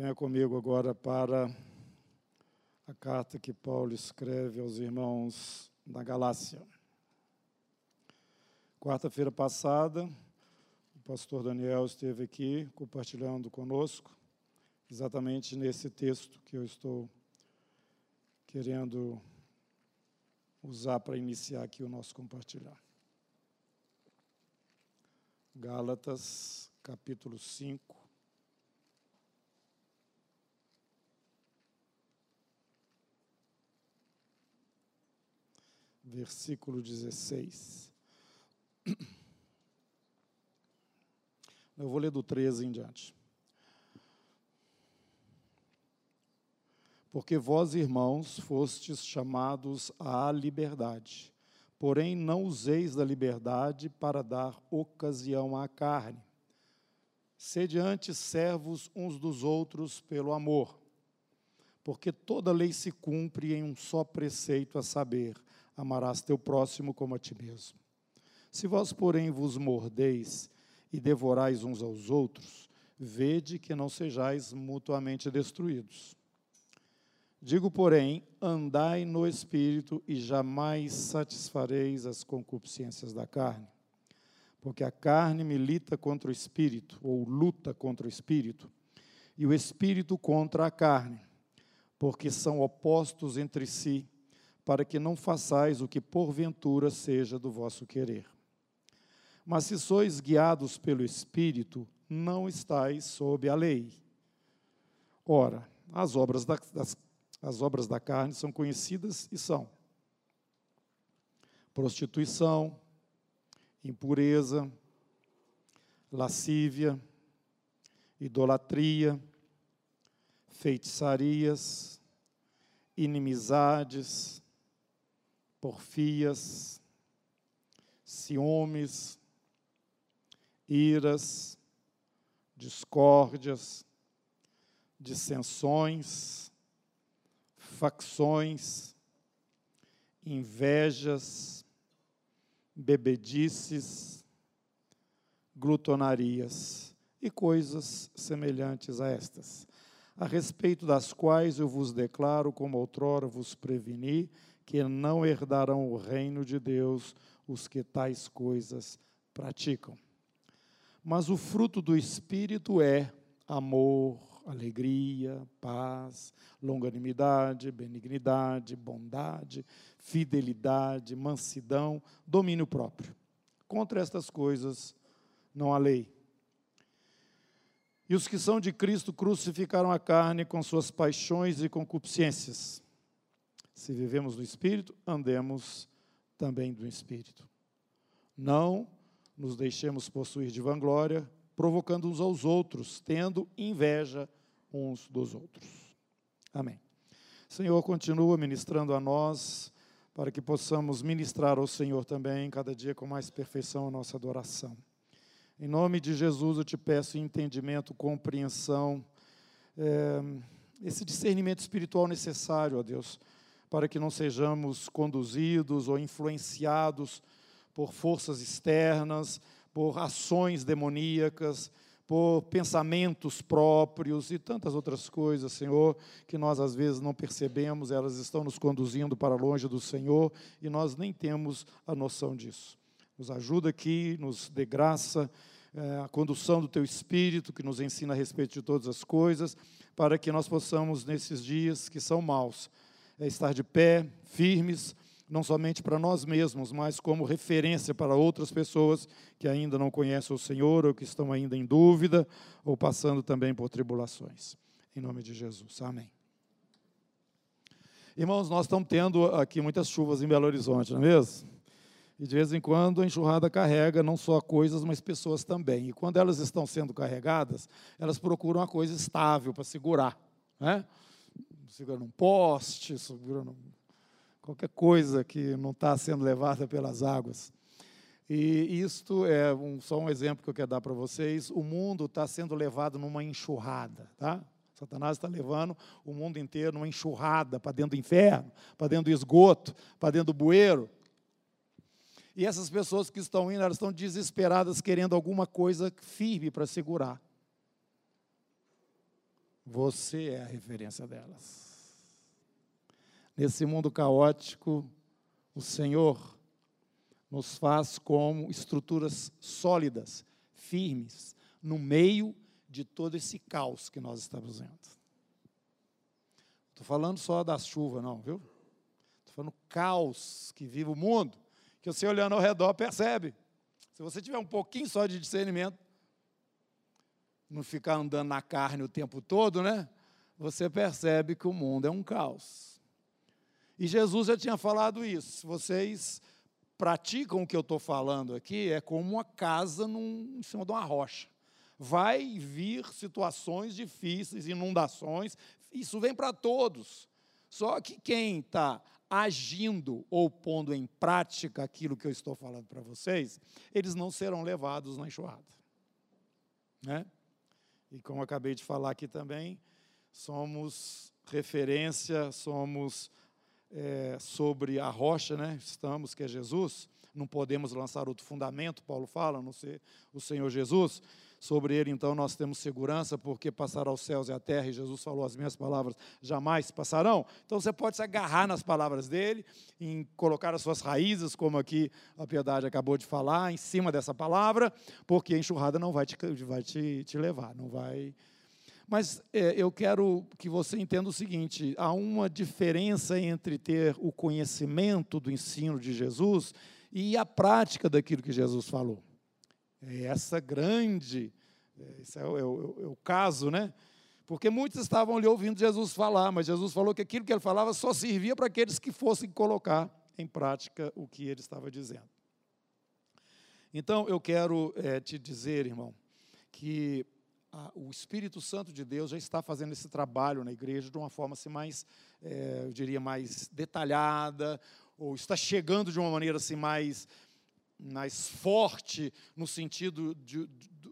Venha comigo agora para a carta que Paulo escreve aos irmãos da Galácia. Quarta-feira passada, o pastor Daniel esteve aqui compartilhando conosco, exatamente nesse texto que eu estou querendo usar para iniciar aqui o nosso compartilhar. Gálatas, capítulo 5. Versículo 16. Eu vou ler do 13 em diante. Porque vós, irmãos, fostes chamados à liberdade Porém, não useis da liberdade para dar ocasião à carne. Sede antes servos uns dos outros pelo amor. Porque toda lei se cumpre em um só preceito, a saber: amarás teu próximo como a ti mesmo. Se vós, porém, vos mordeis e devorais uns aos outros, vede que não sejais mutuamente destruídos. Digo, porém, andai no espírito e jamais satisfareis as concupiscências da carne. Porque a carne milita contra o espírito, ou luta contra o espírito, e o espírito contra a carne, porque são opostos entre si, para que não façais o que porventura seja do vosso querer. Mas se sois guiados pelo espírito, não estáis sob a lei. Ora, as obras das as obras da carne são conhecidas e são prostituição, impureza, lascívia, idolatria, feitiçarias, inimizades, porfias, ciúmes, iras, discórdias, dissensões, facções, invejas, bebedices, glutonarias e coisas semelhantes a estas, a respeito das quais eu vos declaro, como outrora vos preveni, que não herdarão o reino de Deus os que tais coisas praticam. Mas o fruto do Espírito é amor, alegria, paz, longanimidade, benignidade, bondade, fidelidade, mansidão, domínio próprio. Contra estas coisas não há lei. E os que são de Cristo crucificaram a carne com suas paixões e concupiscências. Se vivemos no Espírito, andemos também do Espírito. Não nos deixemos possuir de vanglória, provocando uns aos outros, tendo inveja uns dos outros. Amém. Senhor, continua ministrando a nós, para que possamos ministrar ao Senhor também, cada dia com mais perfeição, a nossa adoração. Em nome de Jesus, eu te peço entendimento, compreensão, é, esse discernimento espiritual necessário, ó Deus, para que não sejamos conduzidos ou influenciados por forças externas, por ações demoníacas, por pensamentos próprios e tantas outras coisas, Senhor, que nós às vezes não percebemos, elas estão nos conduzindo para longe do Senhor e nós nem temos a noção disso. Nos ajuda aqui, nos dê graça, é, a condução do Teu Espírito, que nos ensina a respeito de todas as coisas, para que nós possamos, nesses dias que são maus, é, estar de pé, firmes, não somente para nós mesmos, mas como referência para outras pessoas que ainda não conhecem o Senhor ou que estão ainda em dúvida ou passando também por tribulações. Em nome de Jesus. Amém. Irmãos, nós estamos tendo aqui muitas chuvas em Belo Horizonte, não é mesmo? E de vez em quando a enxurrada carrega não só coisas, mas pessoas também. E quando elas estão sendo carregadas, elas procuram uma coisa estável para segurar. Né? Segurando um poste, segurando qualquer coisa que não está sendo levada pelas águas. E isto é um, só um exemplo que eu quero dar para vocês. O mundo está sendo levado numa enxurrada, tá? Satanás está levando o mundo inteiro numa enxurrada para dentro do inferno, para dentro do esgoto, para dentro do bueiro. E essas pessoas que estão indo, elas estão desesperadas, querendo alguma coisa firme para segurar. Você é a referência delas. Nesse mundo caótico, o Senhor nos faz como estruturas sólidas, firmes, no meio de todo esse caos que nós estamos vendo. Estou falando só das chuvas, não, viu? Estou falando caos que vive o mundo, que você olhando ao redor percebe. Se você tiver um pouquinho só de discernimento, não ficar andando na carne o tempo todo, né? Você percebe que o mundo é um caos. E Jesus já tinha falado isso. Vocês praticam o que eu estou falando aqui, é como uma casa num, em cima de uma rocha. Vai vir situações difíceis, inundações, isso vem para todos. Só que quem está agindo ou pondo em prática aquilo que eu estou falando para vocês, eles não serão levados na enxurrada. Né? E como acabei de falar aqui também, somos referência, somos é, sobre a rocha, né? estamos, que é Jesus, não podemos lançar outro fundamento, Paulo fala, não ser o Senhor Jesus. Sobre ele, então, nós temos segurança, porque passará os céus e a terra, e Jesus falou: as minhas palavras jamais passarão. Então, você pode se agarrar nas palavras dele, em colocar as suas raízes, como aqui a piedade acabou de falar, em cima dessa palavra, porque a enxurrada não vai te, vai te, te levar, não vai. Mas é, eu quero que você entenda o seguinte: há uma diferença entre ter o conhecimento do ensino de Jesus e a prática daquilo que Jesus falou. É essa grande, é, esse é o, é, o, é o, caso, né? Porque muitos estavam ali ouvindo Jesus falar, mas Jesus falou que aquilo que ele falava só servia para aqueles que fossem colocar em prática o que ele estava dizendo. Então, eu quero é, te dizer, irmão, que a, o Espírito Santo de Deus já está fazendo esse trabalho na igreja de uma forma assim, mais, é, eu diria, mais detalhada, ou está chegando de uma maneira assim mais mais forte no sentido de,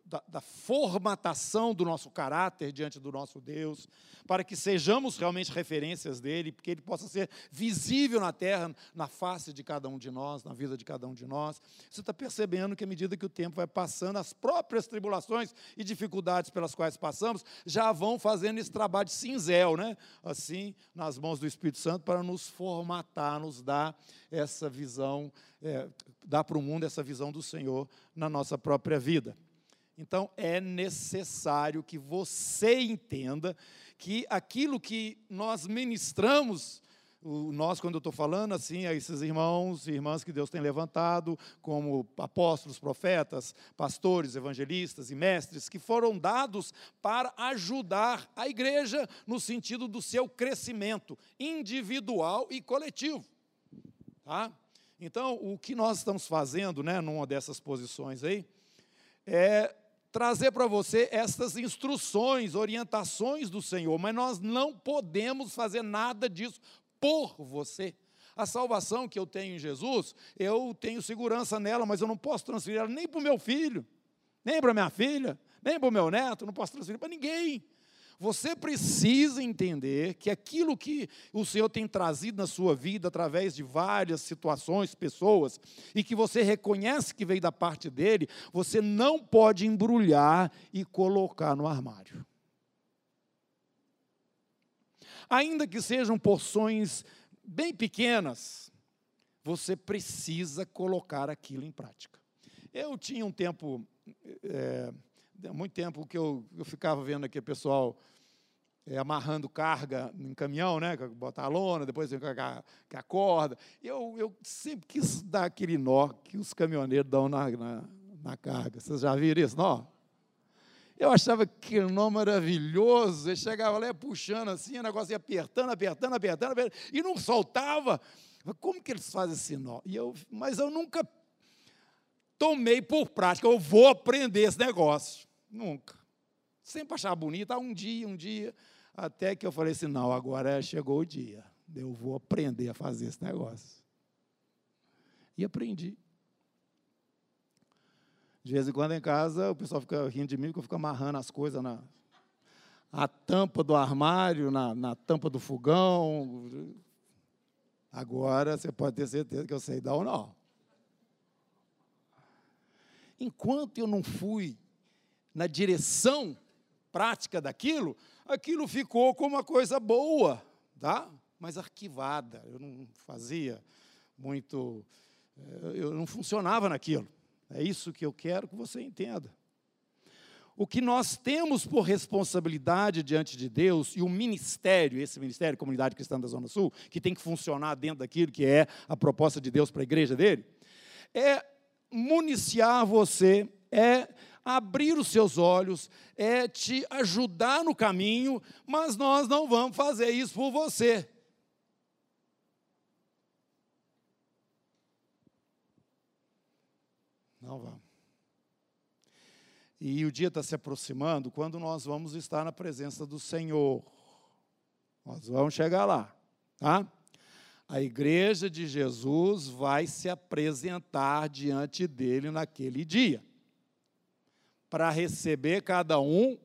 da, da, formatação do nosso caráter diante do nosso Deus, para que sejamos realmente referências dele, porque ele possa ser visível na terra, na face de cada um de nós, na vida de cada um de nós. Você está percebendo que à medida que o tempo vai passando, as próprias tribulações e dificuldades pelas quais passamos já vão fazendo esse trabalho de cinzel, né? assim, nas mãos do Espírito Santo, para nos formatar, nos dar essa visão, é, dar para o mundo essa visão do Senhor na nossa própria vida. Então é necessário que você entenda que aquilo que nós ministramos, nós, quando eu estou falando assim, a esses irmãos e irmãs que Deus tem levantado, como apóstolos, profetas, pastores, evangelistas e mestres, que foram dados para ajudar a igreja no sentido do seu crescimento individual e coletivo. Tá? Então, o que nós estamos fazendo, né, numa dessas posições aí, é trazer para você estas instruções, orientações do Senhor, mas nós não podemos fazer nada disso por você. A salvação que eu tenho em Jesus, eu tenho segurança nela, mas eu não posso transferir ela nem para o meu filho, nem para minha filha, nem para o meu neto, não posso transferir para ninguém. Você precisa entender que aquilo que o Senhor tem trazido na sua vida através de várias situações, pessoas, e que você reconhece que veio da parte dele, você não pode embrulhar e colocar no armário. Ainda que sejam porções bem pequenas, você precisa colocar aquilo em prática. Eu tinha um tempo. É, muito tempo que eu, eu ficava vendo aqui o pessoal é, amarrando carga em caminhão, né? Botar a lona, depois vem com a, corda. Eu, eu sempre quis dar aquele nó que os caminhoneiros dão na, na, na carga. Vocês já viram isso? Nó? Eu achava que nó maravilhoso. Ele chegava lá puxando assim, o negócio ia apertando, apertando, apertando, apertando e não soltava. Como que eles fazem esse nó? E eu, mas eu nunca tomei por prática, eu vou aprender esse negócio. Nunca. Sempre achava bonito, ah, um dia, um dia. Até que eu falei assim: não, agora chegou o dia. Eu vou aprender a fazer esse negócio. E aprendi. De vez em quando em casa, o pessoal fica rindo de mim, porque eu fico amarrando as coisas na a tampa do armário, na, na tampa do fogão. Agora você pode ter certeza que eu sei dar ou não. Enquanto eu não fui na direção prática daquilo, aquilo ficou como uma coisa boa, tá? mas arquivada. Eu não fazia muito, eh, eu não funcionava naquilo. É isso que eu quero que você entenda. O que nós temos por responsabilidade diante de Deus e o ministério, esse ministério, Comunidade Cristã da Zona Sul, que tem que funcionar dentro daquilo que é a proposta de Deus para a igreja dele, é municiar você, é abrir os seus olhos, é te ajudar no caminho, mas nós não vamos fazer isso por você. Não vamos. E o dia está se aproximando quando nós vamos estar na presença do Senhor. Nós vamos chegar lá, tá? A igreja de Jesus vai se apresentar diante dele naquele dia para receber cada um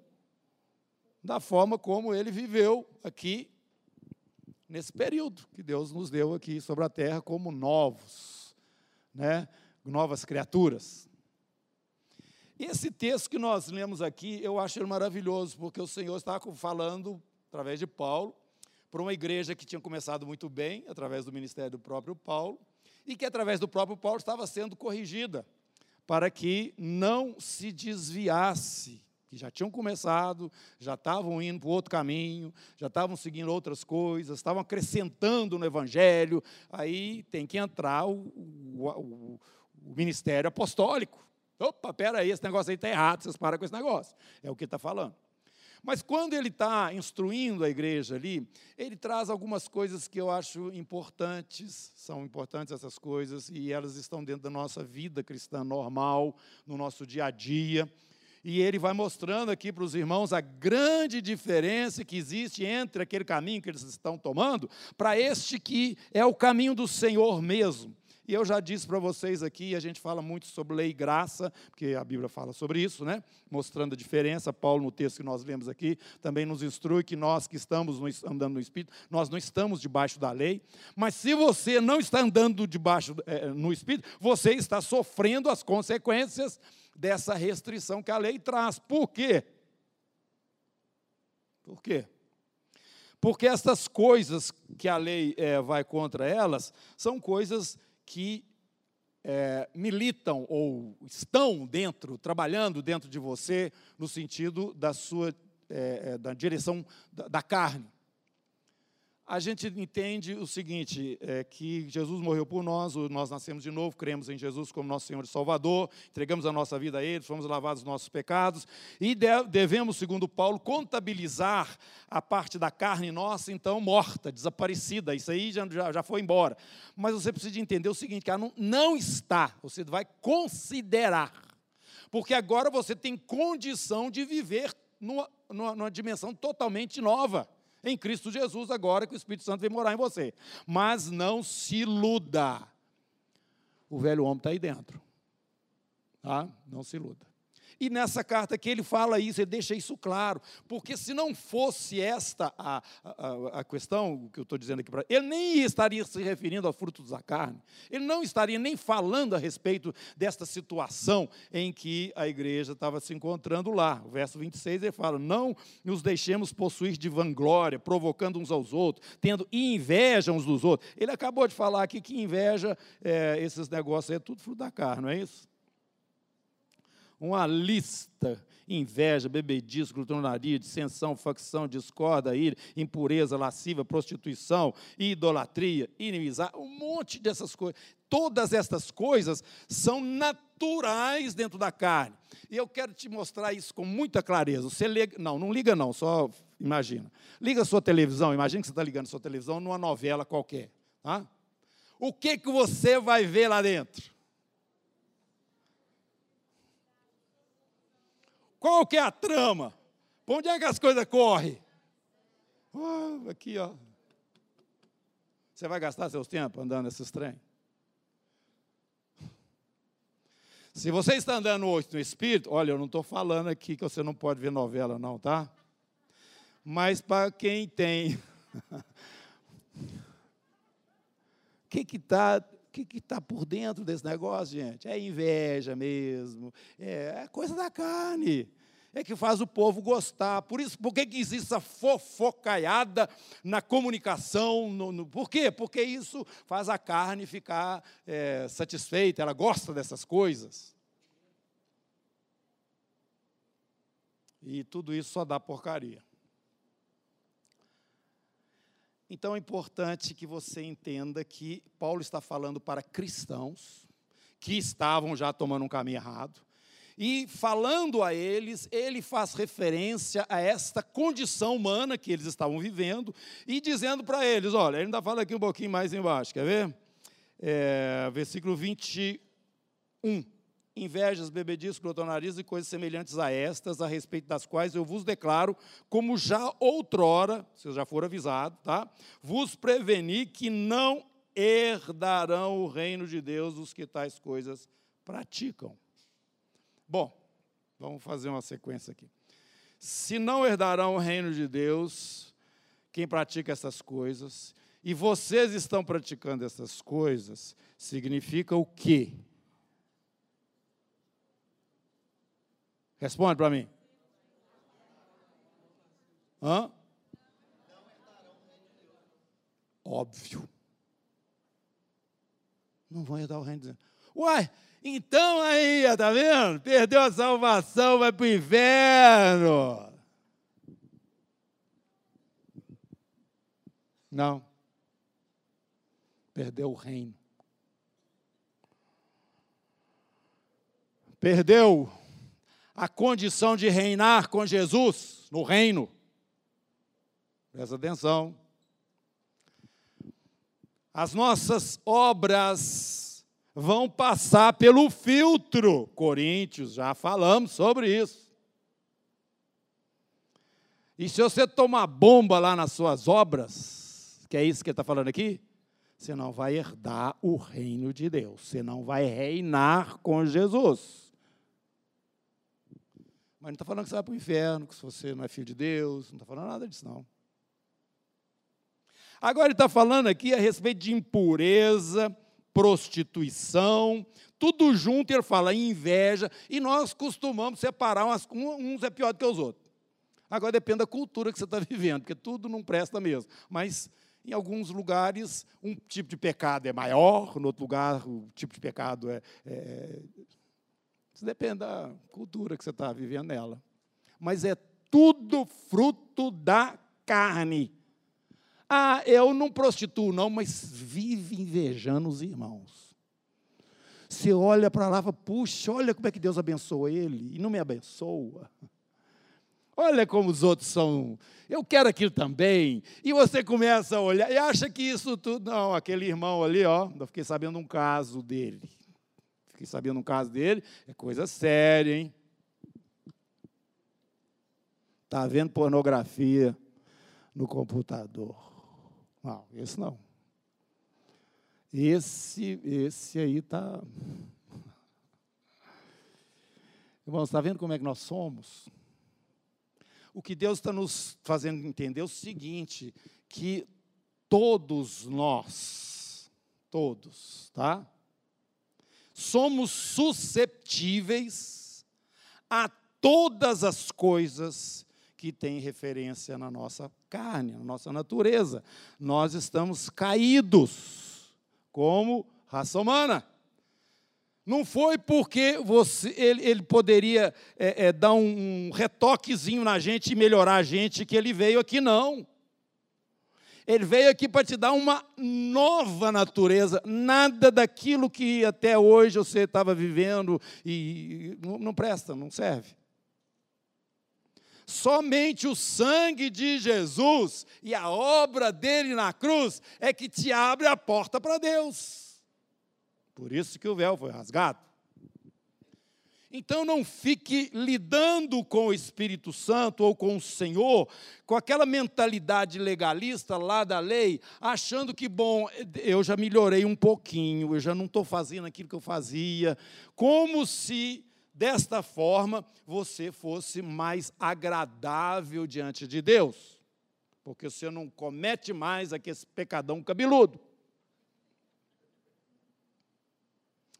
da forma como ele viveu aqui nesse período que Deus nos deu aqui sobre a terra como novos, né? Novas criaturas. Esse texto que nós lemos aqui, eu acho maravilhoso, porque o Senhor está falando através de Paulo para uma igreja que tinha começado muito bem, através do ministério do próprio Paulo, e que através do próprio Paulo estava sendo corrigida para que não se desviasse, que já tinham começado, já estavam indo para outro caminho, já estavam seguindo outras coisas, estavam acrescentando no Evangelho, aí tem que entrar o, o, o, ministério apostólico. Opa, peraí, esse negócio aí está errado, vocês param com esse negócio. É o que está falando. Mas quando ele está instruindo a igreja ali, ele traz algumas coisas que eu acho importantes, são importantes essas coisas, e elas estão dentro da nossa vida cristã normal, no nosso dia a dia. E ele vai mostrando aqui para os irmãos a grande diferença que existe entre aquele caminho que eles estão tomando para este que é o caminho do Senhor mesmo. E eu já disse para vocês aqui, a gente fala muito sobre lei e graça, porque a Bíblia fala sobre isso, né? Mostrando a diferença. Paulo, no texto que nós lemos aqui, também nos instrui que nós que estamos andando no Espírito, nós não estamos debaixo da lei. Mas se você não está andando debaixo é, no Espírito, você está sofrendo as consequências dessa restrição que a lei traz. Por quê? Por quê? Porque essas coisas que a lei é, vai contra elas são coisas que é, militam ou estão dentro, trabalhando dentro de você, no sentido da sua, é, é da direção da, da carne a gente entende o seguinte: é que Jesus morreu por nós, nós nascemos de novo, cremos em Jesus como nosso Senhor e Salvador, entregamos a nossa vida a Ele, fomos lavados dos nossos pecados, e devemos, segundo Paulo, contabilizar a parte da carne nossa, então, morta, desaparecida. Isso aí já, já, foi embora. Mas você precisa entender o seguinte: ela não, não está, você vai considerar, porque agora você tem condição de viver numa, numa, numa dimensão totalmente nova em Cristo Jesus, agora que o Espírito Santo vem morar em você. Mas não se iluda. O velho homem está aí dentro. Tá? Não se iluda. E nessa carta que ele fala isso, ele deixa isso claro, porque se não fosse esta a, a, a questão que eu estou dizendo aqui para ele, nem estaria se referindo ao fruto da carne, ele não estaria nem falando a respeito desta situação em que a igreja estava se encontrando lá. O verso 26 ele fala: Não nos deixemos possuir de vanglória, provocando uns aos outros, tendo inveja uns dos outros. Ele acabou de falar aqui que inveja, é, esses negócios é tudo fruto da carne, não é isso? Uma lista: inveja, bebedice, glutonaria, dissensão, facção, discorda, ira, impureza, lasciva, prostituição, idolatria, inimizade, um monte dessas coisas. Todas essas coisas são naturais dentro da carne. E eu quero te mostrar isso com muita clareza. Você liga, não, não liga não, só imagina. Liga a sua televisão, imagina que você está ligando a sua televisão numa novela qualquer. Tá? O que, que você vai ver lá dentro? Qual que é a trama? Para onde é que as coisas correm? Oh, aqui, ó. Você vai gastar seus tempos andando nesses trem? Se você está andando hoje no Espírito, olha, eu não estou falando aqui que você não pode ver novela, não, tá? Mas para quem tem. O que está que está por dentro desse negócio, gente? É inveja mesmo, é, é coisa da carne. é que faz o povo gostar. Por isso, por que, que existe essa fofocaiada na comunicação? No, no, por quê? Porque isso faz a carne ficar é, satisfeita, ela gosta dessas coisas. E tudo isso só dá porcaria. Então é importante que você entenda que Paulo está falando para cristãos que estavam já tomando um caminho errado e falando a eles, ele faz referência a esta condição humana que eles estavam vivendo e dizendo para eles: olha, ele ainda fala aqui um pouquinho mais embaixo, quer ver? É, versículo 21. Invejas, bebedices, glotonarias e coisas semelhantes a estas, a respeito das quais eu vos declaro, como já outrora, vocês já foram avisados, tá? Vos preveni que não herdarão o reino de Deus os que tais coisas praticam. Bom, vamos fazer uma sequência aqui. Se não herdarão o reino de Deus, quem pratica essas coisas, e vocês estão praticando essas coisas, significa o quê? Responde para mim. Hã? Óbvio. Não vão herdar o reino de Deus. Uai, então aí, tá vendo? Perdeu a salvação, vai para o inferno. Não. Perdeu o reino. Perdeu a condição de reinar com Jesus no reino. Presta atenção. As nossas obras vão passar pelo filtro. Coríntios, já falamos sobre isso. E se você tomar bomba lá nas suas obras, que é isso que ele está falando aqui, você não vai herdar o reino de Deus, você não vai reinar com Jesus. Mas não está falando que você vai para o inferno, que você não é filho de Deus, não está falando nada disso, não. Agora ele está falando aqui a respeito de impureza, prostituição, tudo junto ele fala inveja, e nós costumamos separar umas, uns é pior do que os outros. Agora depende da cultura que você está vivendo, porque tudo não presta mesmo. Mas em alguns lugares um tipo de pecado é maior, no outro lugar o tipo de pecado é. é... Isso depende da cultura que você está vivendo nela. Mas é tudo fruto da carne. Ah, eu não prostituo, não, mas vive invejando os irmãos. Você olha para lá e fala, puxa, olha como é que Deus abençoa ele, e não me abençoa. Olha como os outros são. Eu quero aquilo também. E você começa a olhar e acha que isso tudo. Não, aquele irmão ali, ó. Eu fiquei sabendo um caso dele. Fiquei sabendo um caso dele. É coisa séria, hein? Está vendo pornografia no computador. Não, esse não. Esse, esse aí está. Irmãos, está vendo como é que nós somos? O que Deus está nos fazendo entender é o seguinte: que todos nós, todos, tá? Somos susceptíveis a todas as coisas que têm referência na nossa carne, na nossa natureza. Nós estamos caídos como raça humana. Não foi porque você, ele, ele poderia é, é, dar um, retoquezinho na gente e melhorar a gente que ele veio aqui, não. Ele veio aqui para te dar uma nova natureza, nada daquilo que até hoje você estava vivendo e não, presta, não serve. Somente o sangue de Jesus e a obra dele na cruz é que te abre a porta para Deus. Por isso que o véu foi rasgado. Então não fique lidando com o Espírito Santo ou com o Senhor com aquela mentalidade legalista lá da lei, achando que, bom, eu já melhorei um pouquinho, eu já não estou fazendo aquilo que eu fazia, como se desta forma você fosse mais agradável diante de Deus, porque você não comete mais aquele pecadão cabeludo.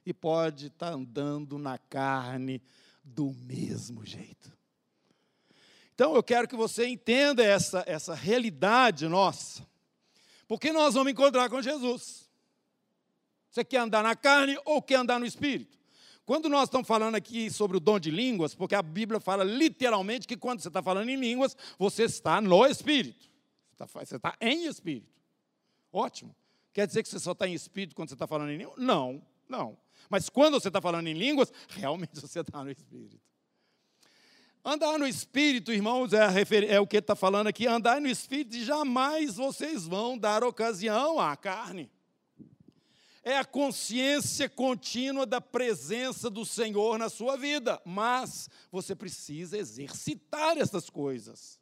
E pode estar tá andando na carne do mesmo jeito. Então eu quero que você entenda essa, essa realidade nossa. Porque nós vamos encontrar com Jesus. Você quer andar na carne ou quer andar no espírito? Quando nós estamos falando aqui sobre o dom de línguas, porque a Bíblia fala literalmente que quando você está falando em línguas, você está no espírito. Você está em espírito. Ótimo. Quer dizer que você só está em espírito quando você está falando em línguas? Não, não. Mas quando você está falando em línguas, realmente você está no espírito. Andar no espírito, irmãos, é, refer... é o que está falando aqui. Andar no espírito, jamais vocês vão dar ocasião à carne é a consciência contínua da presença do Senhor na sua vida, mas você precisa exercitar essas coisas.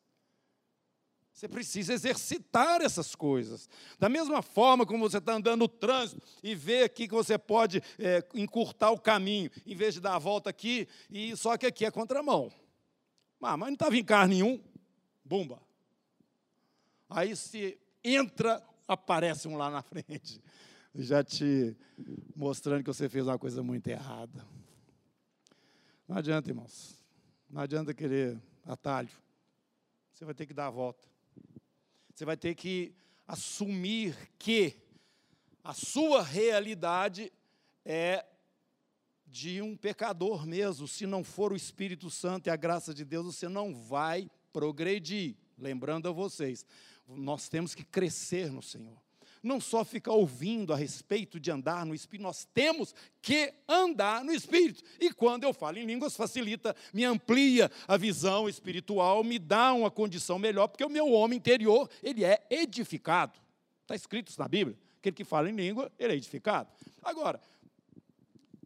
Você precisa exercitar essas coisas. Da mesma forma como você está andando no trânsito e vê aqui que você pode é, encurtar o caminho, em vez de dar a volta aqui, e só que aqui é contramão. Ah, mas não estava em carro nenhum. Bumba. Aí se entra, aparece um lá na frente já te mostrando que você fez uma coisa muito errada. Não adianta, irmãos. Não adianta querer atalho. Você vai ter que dar a volta. Você vai ter que assumir que a sua realidade é de um pecador mesmo. Se não for o Espírito Santo e a graça de Deus, você não vai progredir. Lembrando a vocês, nós temos que crescer no Senhor não só ficar ouvindo a respeito de andar no Espírito, nós temos que andar no Espírito. E quando eu falo em línguas, facilita, me amplia a visão espiritual, me dá uma condição melhor, porque o meu homem interior, ele é edificado. Está escrito isso na Bíblia. Aquele que fala em língua, ele é edificado. Agora,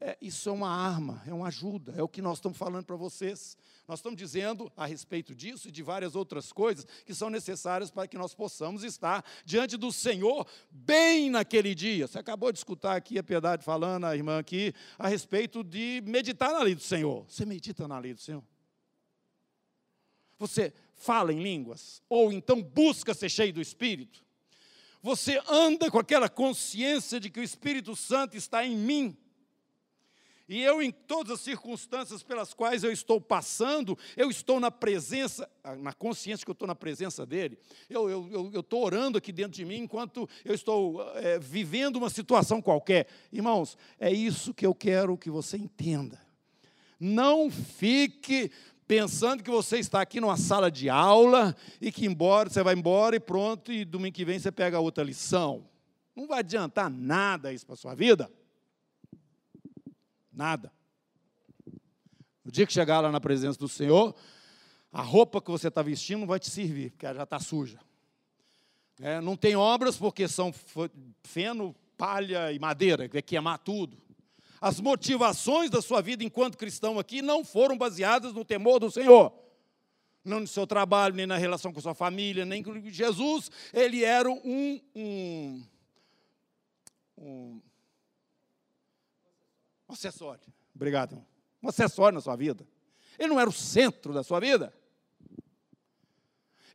é, isso é uma arma, é uma ajuda, é o que nós estamos falando para vocês. Nós estamos dizendo a respeito disso e de várias outras coisas que são necessárias para que nós possamos estar diante do Senhor bem naquele dia. Você acabou de escutar aqui a Piedade falando, a irmã aqui, a respeito de meditar na lei do Senhor. Você medita na lei do Senhor? Você fala em línguas? Ou então busca ser cheio do Espírito? Você anda com aquela consciência de que o Espírito Santo está em mim? E eu, em todas as circunstâncias pelas quais eu estou passando, eu estou na presença, na consciência que eu estou na presença dele. Eu estou eu, eu orando aqui dentro de mim enquanto eu estou é, vivendo uma situação qualquer. Irmãos, é isso que eu quero que você entenda. Não fique pensando que você está aqui numa sala de aula e que embora você vai embora e pronto, e domingo que vem você pega outra lição. Não vai adiantar nada isso para a sua vida. Nada. No dia que chegar lá na presença do Senhor, a roupa que você está vestindo não vai te servir, porque ela já está suja. É, não tem obras porque são feno, palha e madeira, que vai queimar tudo. As motivações da sua vida enquanto cristão aqui não foram baseadas no temor do Senhor. Não no seu trabalho, nem na relação com sua família, nem com Jesus. Ele era um, um, um um acessório. Obrigado, irmão. Um acessório na sua vida. Ele não era o centro da sua vida.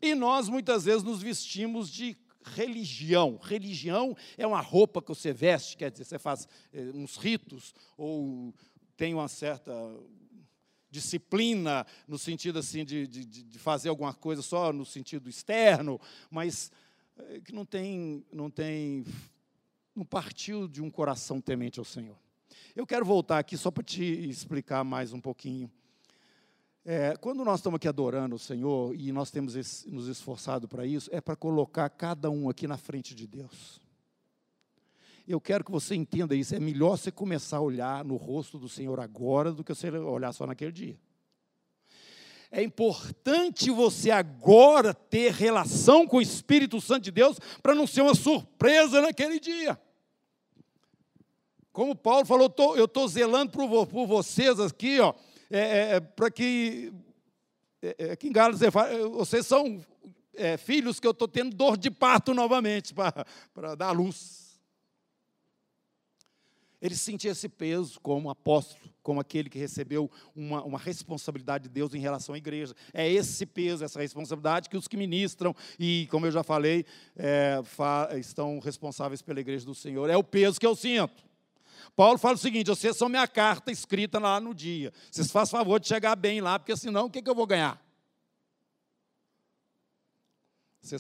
E nós muitas vezes nos vestimos de religião. Religião é uma roupa que você veste, quer dizer, você faz eh, uns ritos ou tem uma certa disciplina no sentido assim de, de, de fazer alguma coisa só no sentido externo, mas eh, que não tem, não tem, não partiu de um coração temente ao Senhor. Eu quero voltar aqui só para te explicar mais um pouquinho. É, quando nós estamos aqui adorando o Senhor e nós temos esse, nos esforçado para isso, é para colocar cada um aqui na frente de Deus. Eu quero que você entenda isso. É melhor você começar a olhar no rosto do Senhor agora do que você olhar só naquele dia. É importante você agora ter relação com o Espírito Santo de Deus para não ser uma surpresa naquele dia. Como Paulo falou, eu estou zelando por, por, vocês aqui, ó, é, é, é para que. É, é, aqui em Gálatas, vocês são é, filhos que eu estou tendo dor de parto novamente para dar luz. Ele sentia esse peso como apóstolo, como aquele que recebeu uma, uma, responsabilidade de Deus em relação à igreja. É esse peso, essa responsabilidade que os que ministram e, como eu já falei, é, fa, estão responsáveis pela igreja do Senhor. É o peso que eu sinto. Paulo fala o seguinte: vocês são minha carta escrita lá no dia. Vocês fazem favor de chegar bem lá, porque senão o que, que eu vou ganhar? Você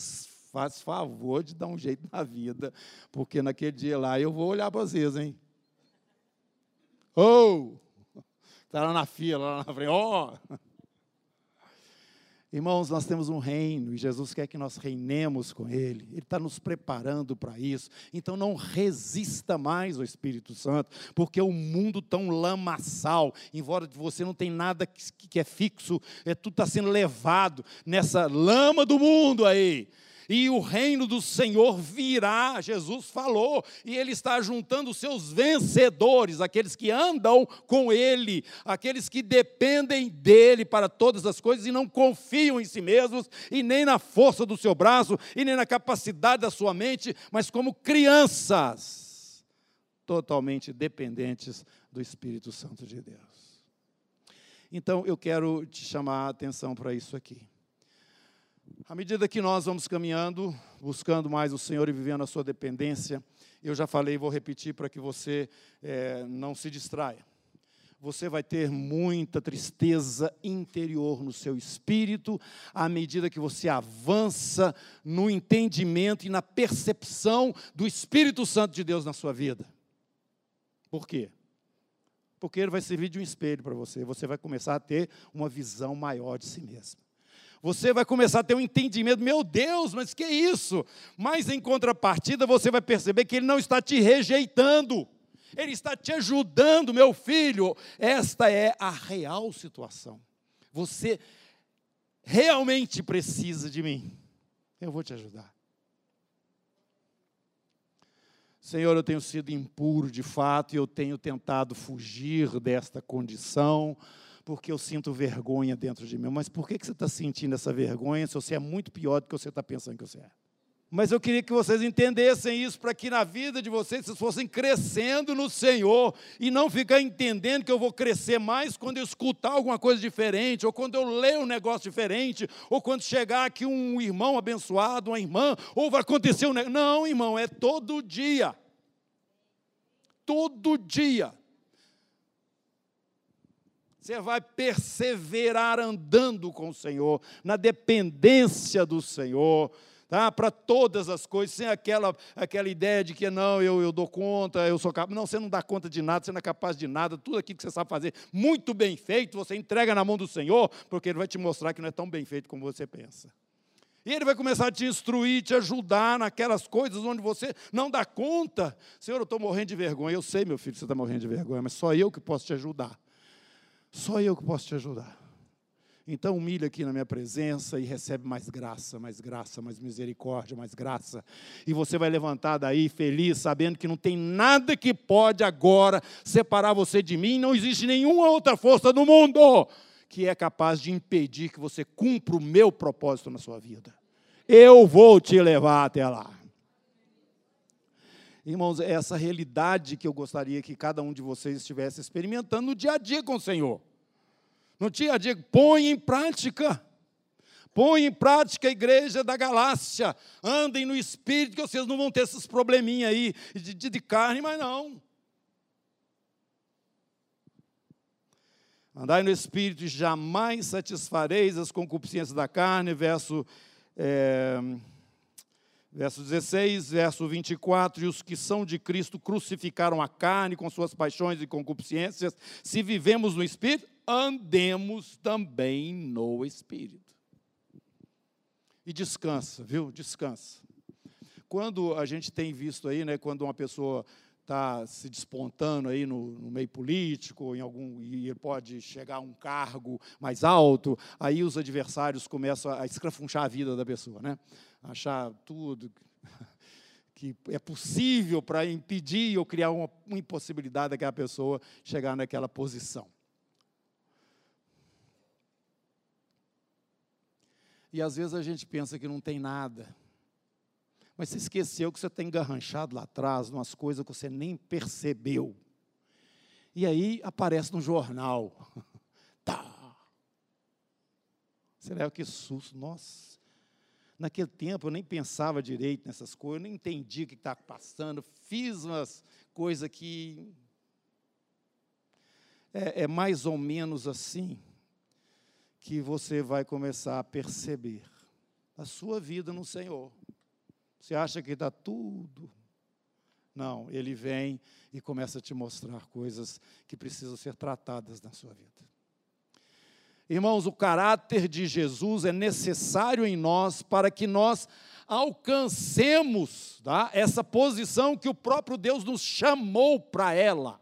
faz favor de dar um jeito na vida, porque naquele dia lá eu vou olhar para vocês, hein? Oh! Está lá na fila, lá na frente, ó! Oh! Irmãos, nós temos um reino e Jesus quer que nós reinemos com Ele. Ele está nos preparando para isso. Então não resista mais ao Espírito Santo, porque o mundo tão lamaçal, embora de você não tem nada que, que é fixo, é, tudo está sendo levado nessa lama do mundo aí e o reino do Senhor virá. Jesus falou, e ele está juntando os seus vencedores, aqueles que andam com ele, aqueles que dependem dele para todas as coisas e não confiam em si mesmos, e nem na força do seu braço, e nem na capacidade da sua mente, mas como crianças, totalmente dependentes do Espírito Santo de Deus. Então, eu quero te chamar a atenção para isso aqui. À medida que nós vamos caminhando, buscando mais o Senhor e vivendo a sua dependência, eu já falei e vou repetir para que você é, não se distraia. Você vai ter muita tristeza interior no seu espírito, à medida que você avança no entendimento e na percepção do Espírito Santo de Deus na sua vida. Por quê? Porque ele vai servir de um espelho para você. Você vai começar a ter uma visão maior de si mesmo. Você vai começar a ter um entendimento, meu Deus, mas que é isso? Mas em contrapartida, você vai perceber que ele não está te rejeitando. Ele está te ajudando, meu filho. Esta é a real situação. Você realmente precisa de mim. Eu vou te ajudar. Senhor, eu tenho sido impuro de fato e eu tenho tentado fugir desta condição porque eu sinto vergonha dentro de mim. Mas por que você está sentindo essa vergonha se você é muito pior do que você está pensando que você é? Mas eu queria que vocês entendessem isso para que na vida de vocês vocês fossem crescendo no Senhor e não ficar entendendo que eu vou crescer mais quando eu escutar alguma coisa diferente, ou quando eu ler um negócio diferente, ou quando chegar aqui um irmão abençoado, uma irmã, ou vai acontecer um negócio. Não, irmão, é todo dia. Todo dia. Você vai perseverar andando com o Senhor, na dependência do Senhor, tá? para todas as coisas, sem aquela, aquela ideia de que não, eu, eu dou conta, eu sou capaz. Não, você não dá conta de nada, você não é capaz de nada, tudo aquilo que você sabe fazer muito bem feito, você entrega na mão do Senhor, porque Ele vai te mostrar que não é tão bem feito como você pensa. E Ele vai começar a te instruir, te ajudar naquelas coisas onde você não dá conta. Senhor, eu estou morrendo de vergonha. Eu sei, meu filho, você está morrendo de vergonha, mas só eu que posso te ajudar. Só eu que posso te ajudar. Então humilha aqui na minha presença e recebe mais graça, mais graça, mais misericórdia, mais graça. E você vai levantar daí feliz, sabendo que não tem nada que pode agora separar você de mim, não existe nenhuma outra força no mundo que é capaz de impedir que você cumpra o meu propósito na sua vida. Eu vou te levar até lá. Irmãos, é essa realidade que eu gostaria que cada um de vocês estivesse experimentando no dia a dia com o Senhor. No dia a dia, põe em prática. Põe em prática a igreja da Galácia. Andem no espírito, que vocês não vão ter esses probleminhas aí de, de, de carne, mas não. Andai no espírito e jamais satisfareis as concupiscências da carne, verso. É, Verso 16, verso 24: E os que são de Cristo crucificaram a carne com suas paixões e concupiscências. Se vivemos no Espírito, andemos também no Espírito. E descansa, viu? Descansa. Quando a gente tem visto aí, né, quando uma pessoa está se despontando aí no, no, meio político, em algum e pode chegar a um cargo mais alto, aí os adversários começam a escrafunchar a vida da pessoa, né? achar tudo que é possível para impedir ou criar uma, uma impossibilidade daquela pessoa chegar naquela posição. E às vezes a gente pensa que não tem nada. Mas você esqueceu que você tem engarranchado lá atrás, umas coisas que você nem percebeu. E aí aparece no jornal. Tá. Você leva que susto, nossa. Naquele tempo eu nem pensava direito nessas coisas, eu nem entendia o que estava passando, fiz umas coisas que. É, é mais ou menos assim que você vai começar a perceber. a sua vida no Senhor. Você acha que está tudo. Não, ele vem e começa a te mostrar coisas que precisam ser tratadas na sua vida. Irmãos, o caráter de Jesus é necessário em nós para que nós alcancemos tá, essa posição que o próprio Deus nos chamou para ela.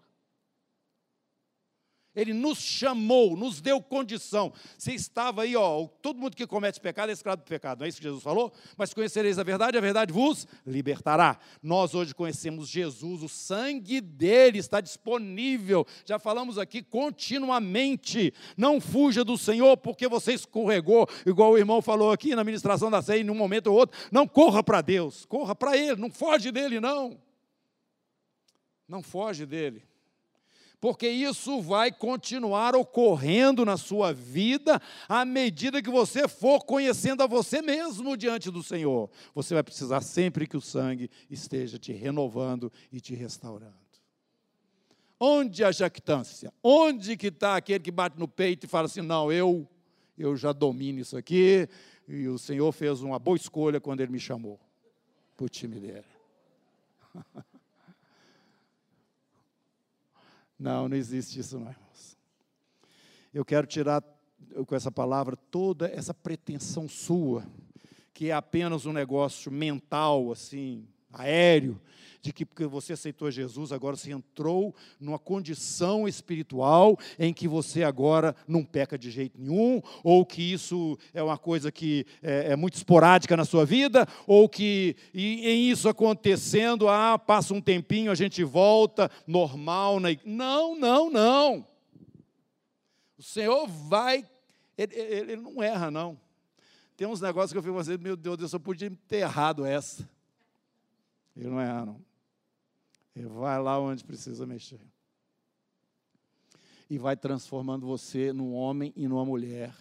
Ele nos chamou, nos deu condição. Você estava aí, ó, todo mundo que comete pecado é escravo do pecado, não é isso que Jesus falou? Mas conhecereis a verdade, a verdade vos libertará. Nós hoje conhecemos Jesus, o sangue dele está disponível. Já falamos aqui continuamente. Não fuja do Senhor porque você escorregou, igual o irmão falou aqui na ministração da ceia, em um momento ou outro. Não corra para Deus, corra para Ele, não foge dele, não. Não foge dele porque isso vai continuar ocorrendo na sua vida à medida que você for conhecendo a você mesmo diante do Senhor. Você vai precisar sempre que o sangue esteja te renovando e te restaurando. Onde a jactância? Onde que está aquele que bate no peito e fala assim, não, eu, eu já domino isso aqui, e o Senhor fez uma boa escolha quando Ele me chamou para o time dele. Não, não existe isso, não, irmãos. Eu quero tirar com essa palavra toda essa pretensão sua, que é apenas um negócio mental, assim, aéreo, de que porque você aceitou Jesus, agora você entrou numa condição espiritual em que você agora não peca de jeito nenhum, ou que isso é uma coisa que é, é muito esporádica na sua vida, ou que e, em isso acontecendo, ah, passa um tempinho, a gente volta normal. Na... Não, não, não. O Senhor vai, ele, ele, não erra, não. Tem uns negócios que eu fico fazendo, meu Deus, eu só podia ter errado essa. Ele não erra, não. Ele vai lá onde precisa mexer. E vai transformando você num homem e numa mulher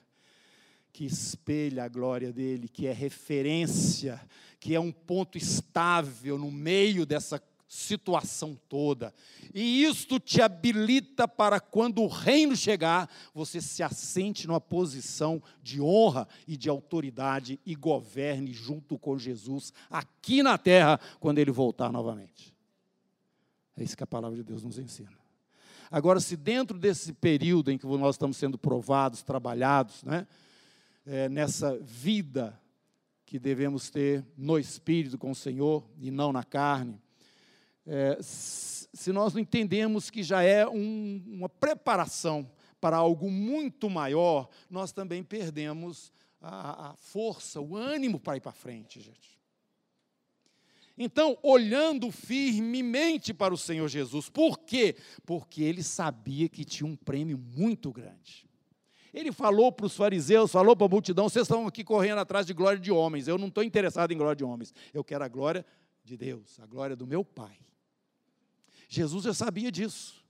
que espelha a glória dele, que é referência, que é um ponto estável no meio dessa situação toda. E isto te habilita para quando o reino chegar, você se assente numa posição de honra e de autoridade e governe junto com Jesus aqui na terra quando ele voltar novamente. É isso que a palavra de Deus nos ensina. Agora, se dentro desse período em que nós estamos sendo provados, trabalhados, né, é, nessa vida que devemos ter no Espírito com o Senhor e não na carne, é, se nós não entendemos que já é um, uma preparação para algo muito maior, nós também perdemos a, a força, o ânimo para ir para frente, gente. Então, olhando firmemente para o Senhor Jesus, por quê? Porque ele sabia que tinha um prêmio muito grande. Ele falou para os fariseus, falou para a multidão: vocês estão aqui correndo atrás de glória de homens. Eu não estou interessado em glória de homens. Eu quero a glória de Deus, a glória do meu Pai. Jesus já sabia disso.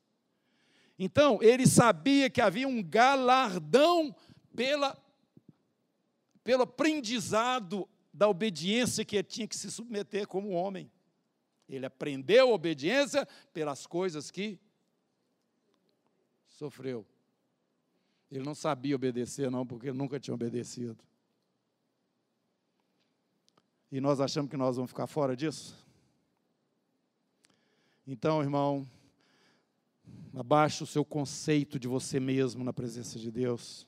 Então, ele sabia que havia um galardão pela, pelo aprendizado da obediência que ele tinha que se submeter como homem. Ele aprendeu obediência pelas coisas que sofreu. Ele não sabia obedecer, não, porque ele nunca tinha obedecido. E nós achamos que nós vamos ficar fora disso? Então, irmão, abaixa o seu conceito de você mesmo na presença de Deus.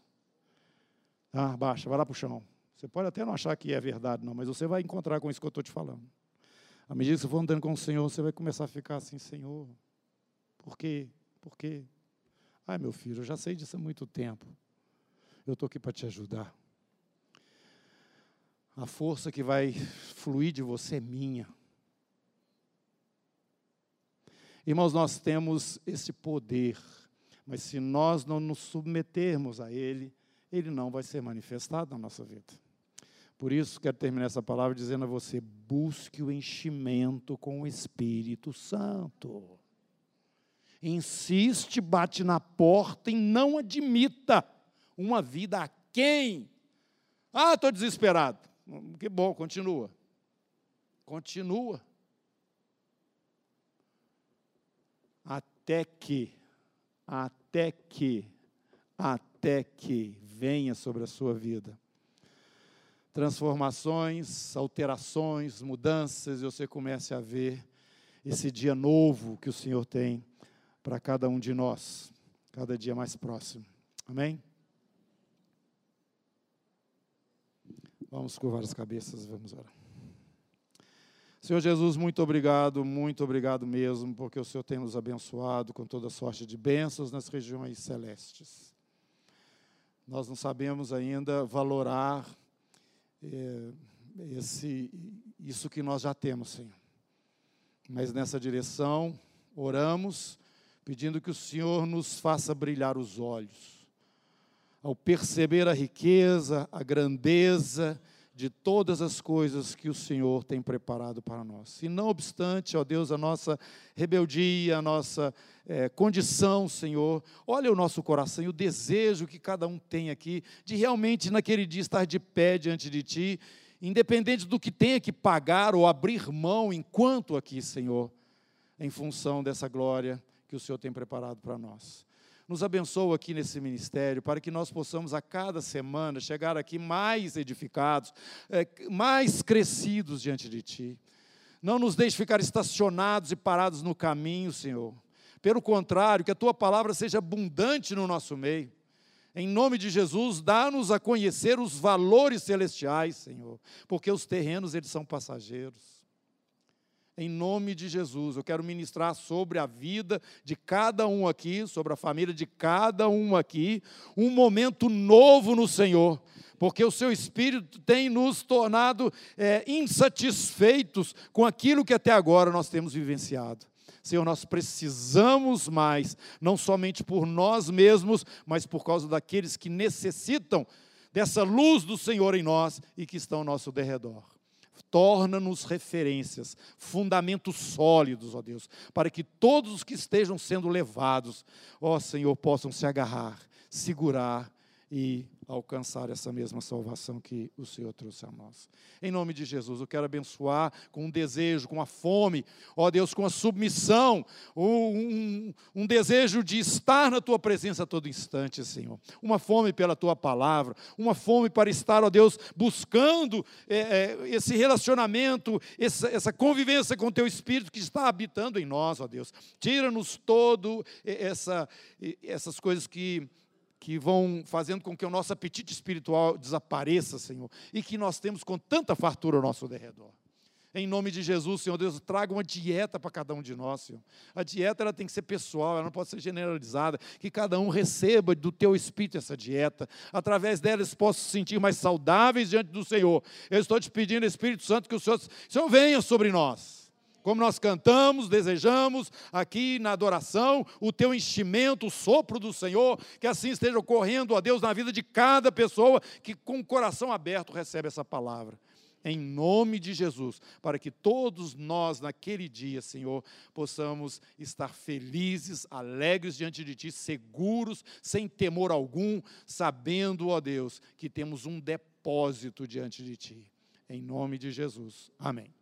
Ah, abaixa, vai lá para o chão. Você pode até não achar que é verdade, não, mas você vai encontrar com isso que eu estou te falando. À medida que você for andando com o Senhor, você vai começar a ficar assim, Senhor, por quê? Por quê? Ai, meu filho, eu já sei disso há muito tempo. Eu estou aqui para te ajudar. A força que vai fluir de você é minha. Irmãos, nós temos esse poder, mas se nós não nos submetermos a Ele, Ele não vai ser manifestado na nossa vida. Por isso, quero terminar essa palavra dizendo a você: busque o enchimento com o Espírito Santo. Insiste, bate na porta e não admita uma vida a quem? Ah, estou desesperado. Que bom, continua. Continua. Até que, até que, até que venha sobre a sua vida transformações, alterações, mudanças, e você comece a ver esse dia novo que o Senhor tem para cada um de nós, cada dia mais próximo. Amém? Vamos curvar as cabeças, vamos orar. Senhor Jesus, muito obrigado, muito obrigado mesmo, porque o Senhor tem nos abençoado com toda sorte de bênçãos nas regiões celestes. Nós não sabemos ainda valorar é, esse, isso que nós já temos, Senhor. Mas nessa direção, oramos, pedindo que o Senhor nos faça brilhar os olhos, ao perceber a riqueza, a grandeza, de todas as coisas que o Senhor tem preparado para nós. E não obstante, ó Deus, a nossa rebeldia, a nossa é, condição, Senhor, olha o nosso coração e o desejo que cada um tem aqui de realmente naquele dia estar de pé diante de Ti, independente do que tenha que pagar ou abrir mão enquanto aqui, Senhor, em função dessa glória que o Senhor tem preparado para nós nos abençoa aqui nesse ministério, para que nós possamos a cada semana chegar aqui mais edificados, é, mais crescidos diante de Ti. Não nos deixe ficar estacionados e parados no caminho, Senhor. Pelo contrário, que a Tua palavra seja abundante no nosso meio. Em nome de Jesus, dá-nos a conhecer os valores celestiais, Senhor, porque os terrenos eles são passageiros em nome de Jesus. Eu quero ministrar sobre a vida de cada um aqui, sobre a família de cada um aqui, um momento novo no Senhor, porque o Seu Espírito tem nos tornado é, insatisfeitos com aquilo que até agora nós temos vivenciado. Senhor, nós precisamos mais, não somente por nós mesmos, mas por causa daqueles que necessitam dessa luz do Senhor em nós e que estão ao nosso derredor torna-nos referências, fundamentos sólidos, ó Deus, para que todos os que estejam sendo levados, ó Senhor, possam se agarrar, segurar e alcançar essa mesma salvação que o Senhor trouxe a nós. Em nome de Jesus, eu quero abençoar com um desejo, com a fome, ó Deus, com a submissão, um, um, desejo de estar na Tua presença a todo instante, Senhor. Uma fome pela Tua palavra, uma fome para estar, ó Deus, buscando é, é, esse relacionamento, essa, essa convivência com o Teu Espírito que está habitando em nós, ó Deus. Tira-nos todo essa, essas coisas que que vão fazendo com que o nosso apetite espiritual desapareça, Senhor, e que nós temos com tanta fartura ao nosso derredor. Em nome de Jesus, Senhor Deus, traga uma dieta para cada um de nós, Senhor. A dieta ela tem que ser pessoal, ela não pode ser generalizada. Que cada um receba do teu espírito essa dieta. Através dela eles possam se sentir mais saudáveis diante do Senhor. Eu estou te pedindo, Espírito Santo, que o Senhor, Senhor venha sobre nós como nós cantamos, desejamos aqui na adoração, o teu enchimento, o sopro do Senhor, que assim esteja ocorrendo, a Deus, na vida de cada pessoa que com o coração aberto recebe essa palavra. Em nome de Jesus, para que todos nós naquele dia, Senhor, possamos estar felizes, alegres diante de Ti, seguros, sem temor algum, sabendo, ó Deus, que temos um depósito diante de Ti. Em nome de Jesus. Amém.